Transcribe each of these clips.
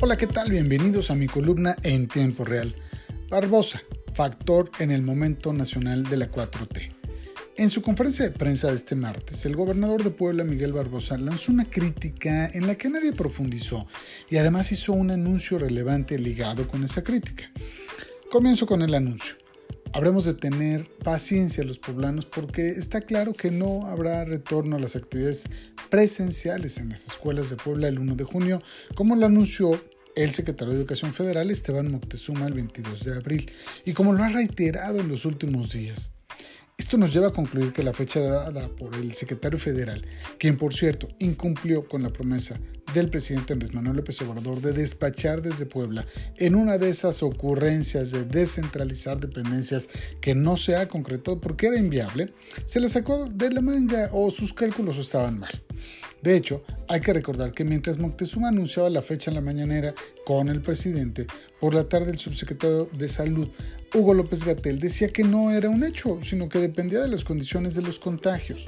Hola, ¿qué tal? Bienvenidos a mi columna en tiempo real. Barbosa, factor en el momento nacional de la 4T. En su conferencia de prensa de este martes, el gobernador de Puebla, Miguel Barbosa, lanzó una crítica en la que nadie profundizó y además hizo un anuncio relevante ligado con esa crítica. Comienzo con el anuncio. Habremos de tener paciencia los poblanos porque está claro que no habrá retorno a las actividades presenciales en las escuelas de Puebla el 1 de junio, como lo anunció el secretario de Educación Federal Esteban Moctezuma el 22 de abril y como lo ha reiterado en los últimos días. Esto nos lleva a concluir que la fecha dada por el secretario federal, quien por cierto incumplió con la promesa del presidente Andrés Manuel López Obrador de despachar desde Puebla en una de esas ocurrencias de descentralizar dependencias que no se ha concretado porque era inviable, se le sacó de la manga o sus cálculos estaban mal. De hecho, hay que recordar que mientras Moctezuma anunciaba la fecha en la mañanera con el presidente, por la tarde el subsecretario de Salud Hugo López Gatel decía que no era un hecho, sino que dependía de las condiciones de los contagios.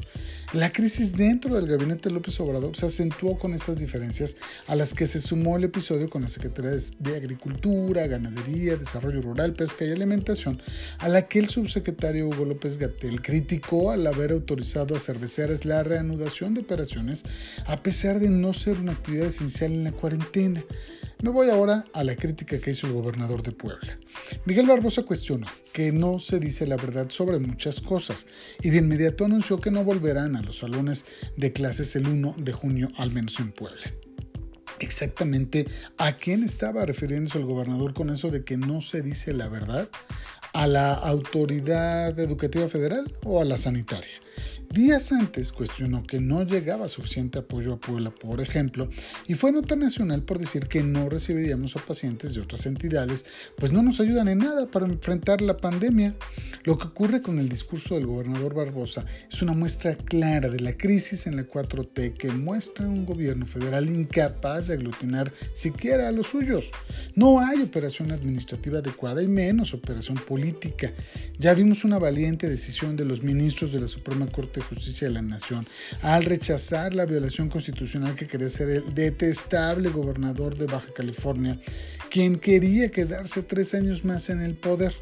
La crisis dentro del gabinete López Obrador se acentuó con estas diferencias a las que se sumó el episodio con las secretarías de Agricultura, Ganadería, Desarrollo Rural, Pesca y Alimentación, a la que el subsecretario Hugo López Gatel criticó al haber autorizado a cerveceras la reanudación de operaciones a pesar de no ser una actividad esencial en la cuarentena. Me voy ahora a la crítica que hizo el gobernador de Puebla. Miguel Barbosa cuestionó que no se dice la verdad sobre muchas cosas y de inmediato anunció que no volverán a los salones de clases el 1 de junio, al menos en Puebla. Exactamente a quién estaba refiriéndose el gobernador con eso de que no se dice la verdad, a la autoridad educativa federal o a la sanitaria. Días antes cuestionó que no llegaba suficiente apoyo a Puebla, por ejemplo, y fue nota nacional por decir que no recibiríamos a pacientes de otras entidades, pues no nos ayudan en nada para enfrentar la pandemia. Lo que ocurre con el discurso del gobernador Barbosa es una muestra clara de la crisis en la 4T que muestra un gobierno federal incapaz de aglutinar siquiera a los suyos. No hay operación administrativa adecuada y menos operación política. Ya vimos una valiente decisión de los ministros de la Suprema Corte Justicia de la Nación, al rechazar la violación constitucional que quería ser el detestable gobernador de Baja California, quien quería quedarse tres años más en el poder.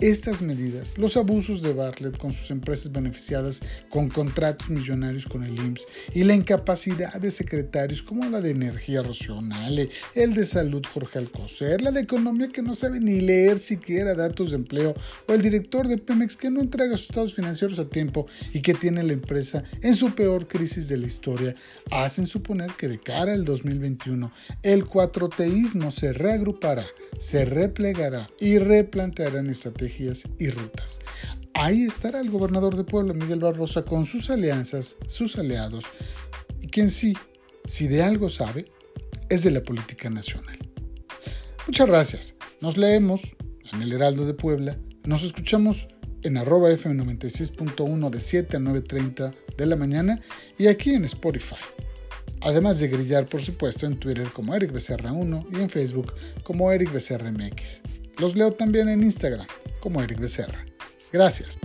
Estas medidas, los abusos de Bartlett con sus empresas beneficiadas con contratos millonarios con el IMSS y la incapacidad de secretarios como la de Energía Racional, el de Salud Jorge Alcocer, la de Economía que no sabe ni leer siquiera datos de empleo o el director de Pemex que no entrega sus estados financieros a tiempo y que tiene la empresa en su peor crisis de la historia, hacen suponer que de cara al 2021 el cuatroteísmo se reagrupará, se replegará y replantearán estrategias y rutas. Ahí estará el gobernador de Puebla, Miguel Barbosa, con sus alianzas, sus aliados, y quien sí, si de algo sabe, es de la política nacional. Muchas gracias. Nos leemos en el Heraldo de Puebla. Nos escuchamos en arroba FM96.1 de 7 a 9.30 de la mañana y aquí en Spotify. Además de grillar, por supuesto, en Twitter como Eric Becerra 1 y en Facebook como Eric Becerra MX. Los leo también en Instagram como Eric Becerra. Gracias.